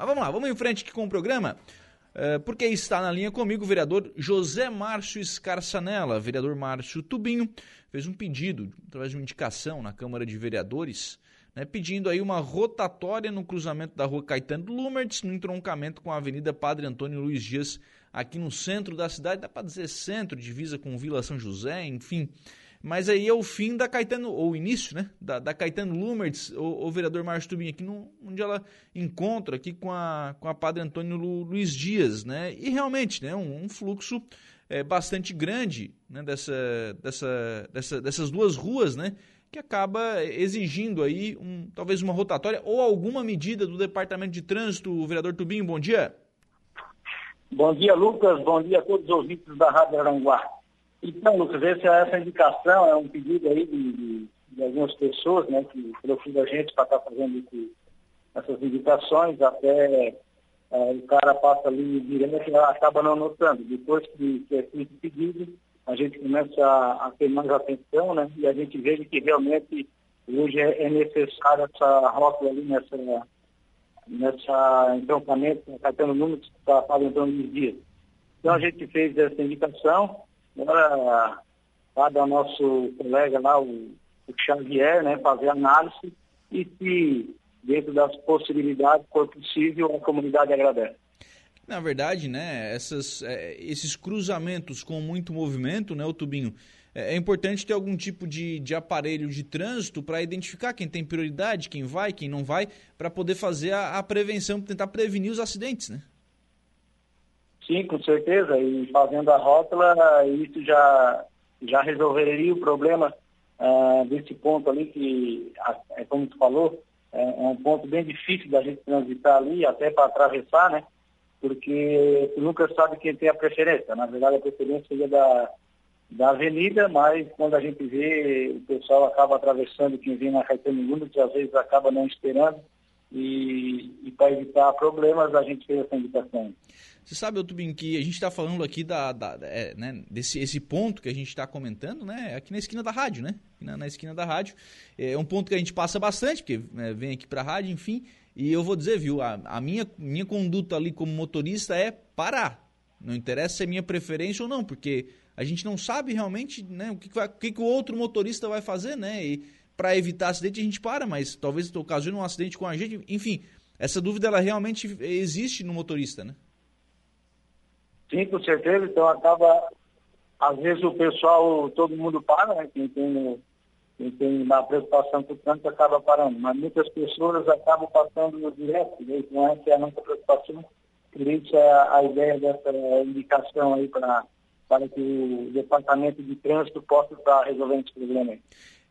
Mas vamos lá, vamos em frente aqui com o programa. É, porque está na linha comigo o vereador José Márcio Escarçanella. Vereador Márcio Tubinho fez um pedido, através de uma indicação na Câmara de Vereadores, né, pedindo aí uma rotatória no cruzamento da rua Caetano Lumertz, no entroncamento com a Avenida Padre Antônio Luiz Dias, aqui no centro da cidade, dá para dizer centro, divisa com Vila São José, enfim. Mas aí é o fim da Caetano, ou o início, né? Da, da Caetano Lumertz, o, o vereador Márcio Tubinho, aqui no, onde ela encontra aqui com a, com a Padre Antônio Lu, Luiz Dias, né? E realmente, né? Um, um fluxo é, bastante grande né? dessa, dessa, dessa, dessas duas ruas, né? Que acaba exigindo aí um, talvez uma rotatória ou alguma medida do Departamento de Trânsito. Vereador Tubinho, bom dia. Bom dia, Lucas. Bom dia a todos os ouvintes da Rádio Aranguá. Então, Lucas, essa, essa indicação é um pedido aí de, de, de algumas pessoas, né, que procuram a gente para estar tá fazendo esse, essas indicações, até é, o cara passa ali direto e acaba não notando. Depois que, que é feito o pedido, a gente começa a, a, ter mais atenção, né, e a gente vê que realmente hoje é, é necessário essa rótula ali nessa, nessa entroncamento, cartando números que está entrando nos dias. Então a gente fez essa indicação, Agora, cada nosso colega lá, o, o Xavier, né, fazer análise e se dentro das possibilidades for possível, a comunidade agradece. Na verdade, né, essas, é, esses cruzamentos com muito movimento, né, o Tubinho, é, é importante ter algum tipo de, de aparelho de trânsito para identificar quem tem prioridade, quem vai, quem não vai, para poder fazer a, a prevenção, tentar prevenir os acidentes, né? Sim, com certeza. E fazendo a rótula, isso já, já resolveria o problema uh, desse ponto ali, que, é como tu falou, é, é, um ponto bem difícil da gente transitar ali, até para atravessar, né? Porque tu nunca sabe quem tem a preferência. Na verdade, a preferência seria da, da avenida, mas quando a gente vê, o pessoal acaba atravessando quem vem na Caetano Luna, que às vezes acaba não esperando. E, e para evitar problemas, a gente fez essa indicação. Você sabe, Tubinho, que a gente está falando aqui da, da é, né, desse esse ponto que a gente está comentando, né? Aqui na esquina da rádio, né? Na, na, esquina da rádio. É um ponto que a gente passa bastante, porque né, vem aqui para a rádio, enfim. E eu vou dizer, viu, a, a, minha, minha conduta ali como motorista é parar. Não interessa se é minha preferência ou não, porque a gente não sabe realmente né, o, que, vai, o que, que o outro motorista vai fazer, né? E para evitar acidente a gente para, mas talvez ocasione um acidente com a gente. Enfim, essa dúvida ela realmente existe no motorista, né? Sim, com certeza. Então acaba, às vezes o pessoal, todo mundo para, né? Quem tem, quem tem uma preocupação com o trânsito acaba parando. Mas muitas pessoas acabam passando no direto, né? Então essa é a nossa preocupação. Por isso é a, ideia dessa indicação aí para para que o departamento de trânsito possa estar resolvendo esse problema.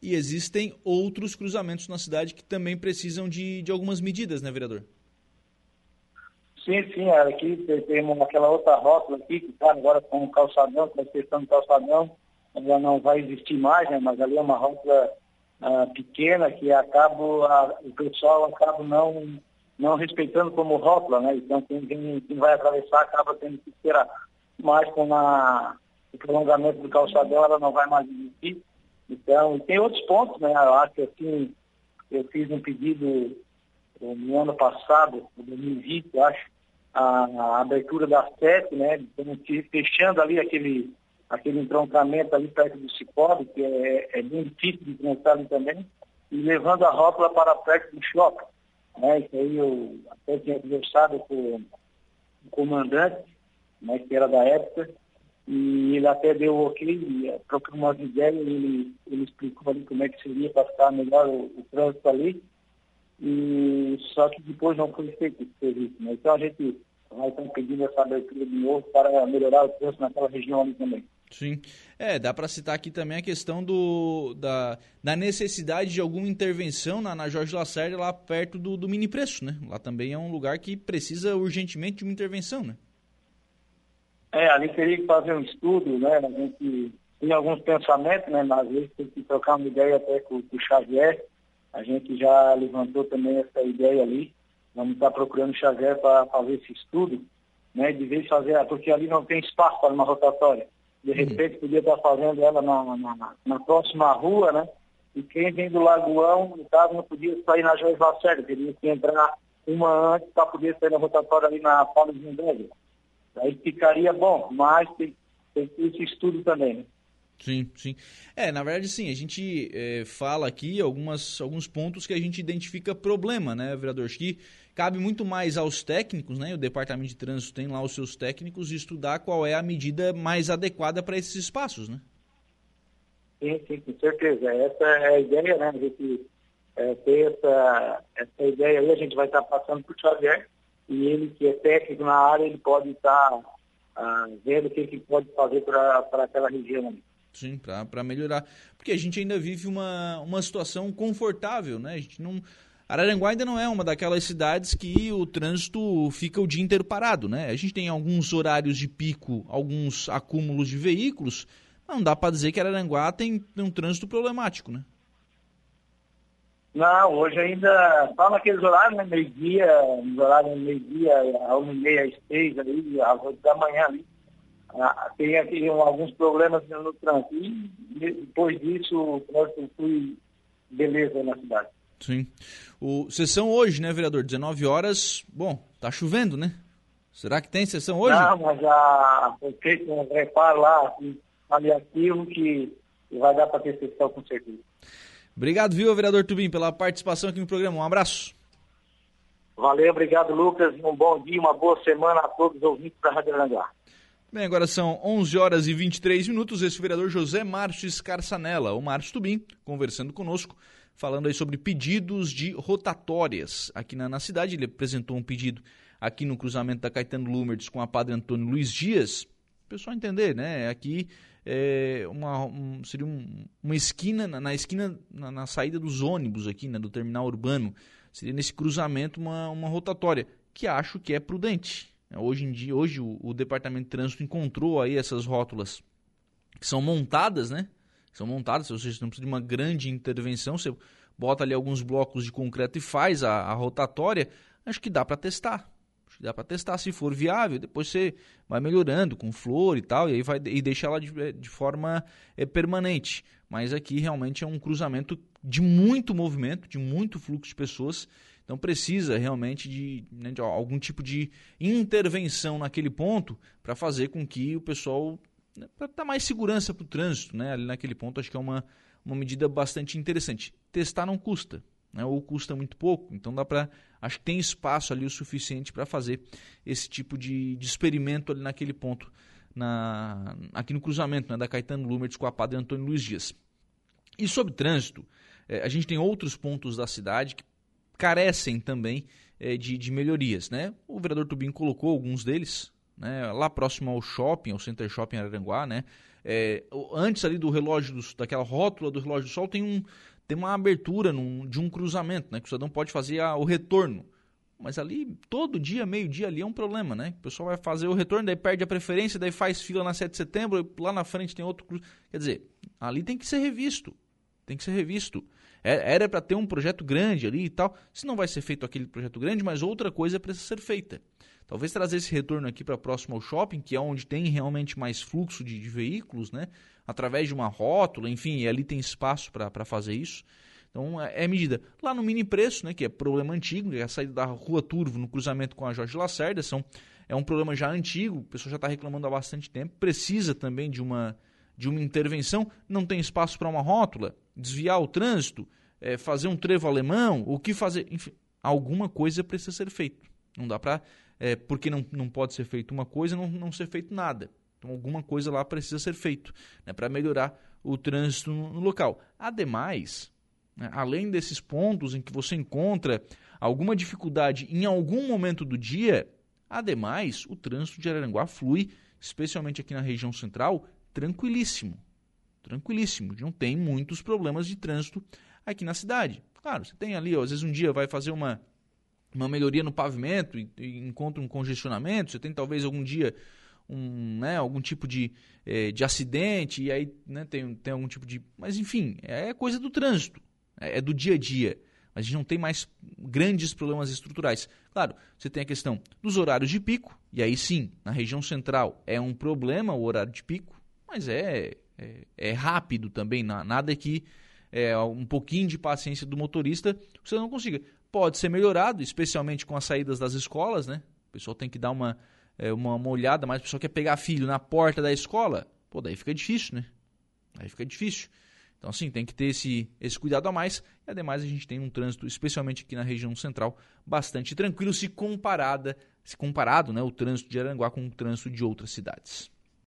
E existem outros cruzamentos na cidade que também precisam de, de algumas medidas, né, vereador? Sim, sim, aqui temos aquela outra rótula aqui, que está agora com o calçadão, com a questão do calçadão, ela não vai existir mais, né? Mas ali é uma rótula uh, pequena que acaba, o pessoal acaba não, não respeitando como rótula, né? Então quem, quem, vai atravessar acaba tendo que esperar. Mas com a, o prolongamento do calçadão ela não vai mais existir. Então, e tem outros pontos, né? Eu acho que assim, eu fiz um pedido eh, no ano passado, 2020, acho, a, a abertura da sete, né, fechando ali aquele, aquele entroncamento ali perto do Cicobi, que é, é bem difícil de transitar ali também, e levando a rótula para perto do shopping. Né, isso aí eu até tinha conversado com o comandante, né, que era da época, e ele até deu ok, procurou umas ideias, ele, ele explicou ali como é que seria para ficar melhor o, o trânsito ali, e só que depois não foi feito esse serviço. Né? Então a gente vai estar pedindo essa abertura de novo para melhorar o trânsito naquela região ali também. Sim. É, dá para citar aqui também a questão do, da, da necessidade de alguma intervenção na, na Jorge Lacerda lá perto do, do mini preço, né? Lá também é um lugar que precisa urgentemente de uma intervenção, né? É, ali teria que fazer um estudo, né? A gente tem alguns pensamentos, né? Mas às vezes tem que trocar uma ideia até com, com o Xavier, a gente já levantou também essa ideia ali. Vamos estar procurando Xavier para fazer esse estudo, né? De vez fazer, porque ali não tem espaço para uma rotatória. De uhum. repente uhum. podia estar fazendo ela na, na, na, próxima rua, né? E quem vem do Lagoão, no caso, não podia sair na Joias Lacerda, teria que entrar uma antes para poder sair na rotatória ali na Paulo de Indélia. Aí ficaria bom, mas tem, tem esse estudo também, né? Sim, sim. É, na verdade, sim, a gente é, fala aqui algumas, alguns pontos que a gente identifica problema, né, vereador? Acho que cabe muito mais aos técnicos, né? O departamento de trânsito tem lá os seus técnicos estudar qual é a medida mais adequada para esses espaços, né? Sim, sim, com certeza. Essa é a ideia, né? A gente é, ter essa, essa ideia aí, a gente vai estar passando por Xavier e ele que é técnico na área, ele pode estar ah, vendo o que, que pode fazer para aquela região. Sim, para melhorar. Porque a gente ainda vive uma, uma situação confortável, né? A gente não. Araranguá ainda não é uma daquelas cidades que o trânsito fica o dia inteiro parado, né? A gente tem alguns horários de pico, alguns acúmulos de veículos, não dá para dizer que Araranguá tem, tem um trânsito problemático, né? Não, hoje ainda só naqueles horários, né? Meio-dia, nos horários meio-dia, a uma e meia, às seis, ali, às oito da manhã ali. Ah, tem aqui alguns problemas no trânsito. E depois disso, o trânsito beleza na cidade. Sim. O, sessão hoje, né, vereador? 19 horas. Bom, tá chovendo, né? Será que tem sessão hoje? Não, mas já foi feito um reparo lá, assim, aliativo, que vai dar para ter sessão com certeza. Obrigado, viu, vereador Tubim, pela participação aqui no programa. Um abraço. Valeu, obrigado, Lucas. Um bom dia, uma boa semana a todos os ouvintes da Rádio Aranguá. Bem, agora são 11 horas e 23 minutos. Esse é o vereador José Márcio Scarçanella, o Márcio Tubim, conversando conosco, falando aí sobre pedidos de rotatórias aqui na, na cidade. Ele apresentou um pedido aqui no cruzamento da Caetano Lumerdes com a Padre Antônio Luiz Dias. O pessoal entender, né? Aqui é, uma, um, seria um, uma esquina, na, na esquina, na, na, saída dos ônibus aqui, né, do terminal urbano, seria nesse cruzamento uma, uma rotatória, que acho que é prudente. Hoje em dia, hoje o, o Departamento de Trânsito encontrou aí essas rótulas que são montadas, né? São montadas, ou seja, não precisa de uma grande intervenção, você bota ali alguns blocos de concreto e faz a, a rotatória, acho que dá para testar dá para testar se for viável. Depois você vai melhorando com flor e tal, e aí vai e deixa ela de, de forma é, permanente. Mas aqui realmente é um cruzamento de muito movimento, de muito fluxo de pessoas. Então precisa realmente de, né, de algum tipo de intervenção naquele ponto para fazer com que o pessoal né, para dar mais segurança para o trânsito, né? Ali naquele ponto acho que é uma, uma medida bastante interessante. Testar não custa, né? ou custa muito pouco, então dá para acho que tem espaço ali o suficiente para fazer esse tipo de, de, experimento ali naquele ponto, na, aqui no cruzamento né, da Caetano Lumertz com a Padre Antônio Luiz Dias. E sobre trânsito, é, a gente tem outros pontos da cidade que carecem também é, de, de, melhorias. Né? O vereador Tubinho colocou alguns deles, né, lá próximo ao shopping, ao Center Shopping Araranguá, né? É, antes ali do relógio, do, daquela rótula do relógio do sol, tem um, tem uma abertura num, de um cruzamento, né? Que o cidadão pode fazer a, o retorno. Mas ali, todo dia, meio-dia ali é um problema, né? O pessoal vai fazer o retorno, daí perde a preferência, daí faz fila na 7 de setembro, lá na frente tem outro cruz. Quer dizer, ali tem que ser revisto. Tem que ser revisto. É, era para ter um projeto grande ali e tal. Se não vai ser feito aquele projeto grande, mas outra coisa precisa ser feita. Talvez trazer esse retorno aqui para próximo ao shopping, que é onde tem realmente mais fluxo de, de veículos, né? através de uma rótula, enfim, ali tem espaço para fazer isso. Então é, é, medida. Lá no mini preço, né, que é problema antigo, é a saída da Rua Turvo no cruzamento com a Jorge Lacerda, são, é um problema já antigo, o pessoal já está reclamando há bastante tempo, precisa também de uma, de uma intervenção, não tem espaço para uma rótula, desviar o trânsito, é, fazer um trevo alemão, o que fazer, enfim, alguma coisa precisa ser feito. Não dá para, é, porque não, não pode ser feito uma coisa, não, não ser feito nada. Então, alguma coisa lá precisa ser feito né, para melhorar o trânsito no local. Ademais, né, além desses pontos em que você encontra alguma dificuldade em algum momento do dia, ademais, o trânsito de Araranguá flui, especialmente aqui na região central, tranquilíssimo. Tranquilíssimo. Não tem muitos problemas de trânsito aqui na cidade. Claro, você tem ali, ó, às vezes um dia vai fazer uma, uma melhoria no pavimento e, e encontra um congestionamento, você tem talvez algum dia um, né, algum tipo de, é, de acidente, e aí né, tem, tem algum tipo de. Mas enfim, é coisa do trânsito, é, é do dia a dia. Mas a gente não tem mais grandes problemas estruturais. Claro, você tem a questão dos horários de pico, e aí sim, na região central é um problema o horário de pico, mas é, é, é rápido também, nada que é, um pouquinho de paciência do motorista você não consiga. Pode ser melhorado, especialmente com as saídas das escolas, né? O pessoal tem que dar uma, é, uma, uma olhada, mas o pessoal quer pegar filho na porta da escola, pô, daí fica difícil, né? Aí fica difícil. Então, sim, tem que ter esse, esse cuidado a mais. E, ademais, a gente tem um trânsito, especialmente aqui na região central, bastante tranquilo se comparada, se comparado né, o trânsito de Aranguá com o trânsito de outras cidades.